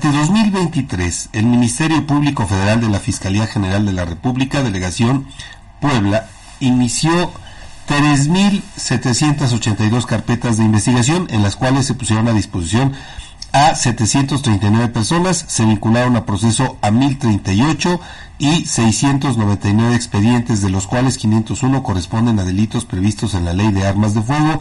Durante 2023, el Ministerio Público Federal de la Fiscalía General de la República, Delegación Puebla, inició 3.782 carpetas de investigación en las cuales se pusieron a disposición a 739 personas, se vincularon a proceso a 1038 y 699 expedientes, de los cuales 501 corresponden a delitos previstos en la Ley de Armas de Fuego,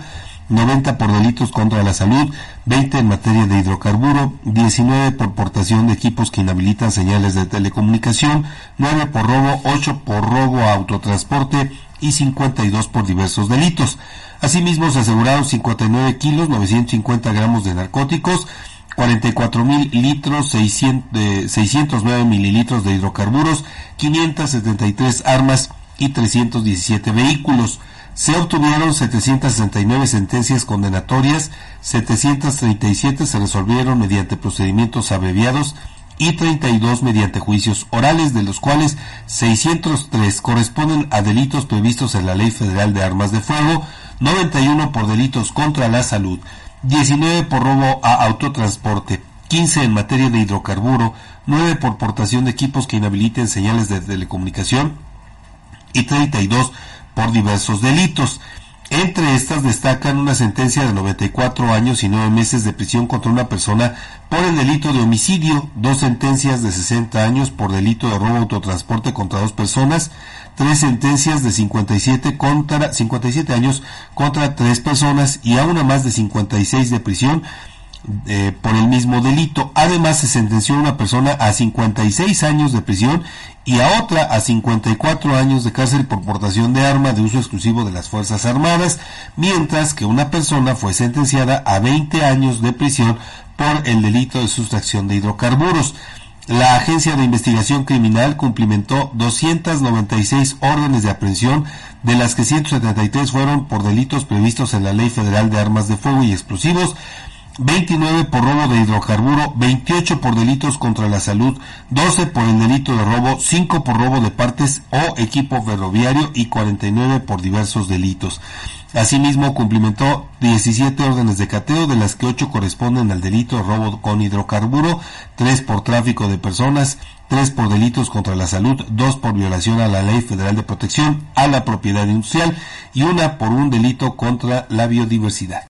90 por delitos contra la salud, 20 en materia de hidrocarburo, 19 por portación de equipos que inhabilitan señales de telecomunicación, 9 por robo, 8 por robo a autotransporte y 52 por diversos delitos. Asimismo, se aseguraron 59 kilos, 950 gramos de narcóticos, 44 mil litros, 600, 609 mililitros de hidrocarburos, 573 armas y 317 vehículos. Se obtuvieron 769 sentencias condenatorias, 737 se resolvieron mediante procedimientos abreviados y 32 mediante juicios orales, de los cuales 603 corresponden a delitos previstos en la Ley Federal de Armas de Fuego, 91 por delitos contra la salud, 19 por robo a autotransporte, 15 en materia de hidrocarburo, 9 por portación de equipos que inhabiliten señales de telecomunicación y 32 por diversos delitos. Entre estas destacan una sentencia de 94 años y 9 meses de prisión contra una persona por el delito de homicidio, dos sentencias de 60 años por delito de robo autotransporte contra dos personas, tres sentencias de 57 contra 57 años contra tres personas y a una más de 56 de prisión eh, por el mismo delito. Además, se sentenció a una persona a 56 años de prisión y a otra a 54 años de cárcel por portación de arma de uso exclusivo de las Fuerzas Armadas, mientras que una persona fue sentenciada a 20 años de prisión por el delito de sustracción de hidrocarburos. La Agencia de Investigación Criminal cumplimentó 296 órdenes de aprehensión, de las que 173 fueron por delitos previstos en la Ley Federal de Armas de Fuego y Explosivos, 29 por robo de hidrocarburo, 28 por delitos contra la salud, 12 por el delito de robo, 5 por robo de partes o equipo ferroviario y 49 por diversos delitos. Asimismo, cumplimentó 17 órdenes de cateo, de las que 8 corresponden al delito de robo con hidrocarburo, 3 por tráfico de personas, 3 por delitos contra la salud, 2 por violación a la Ley Federal de Protección a la Propiedad Industrial y una por un delito contra la biodiversidad.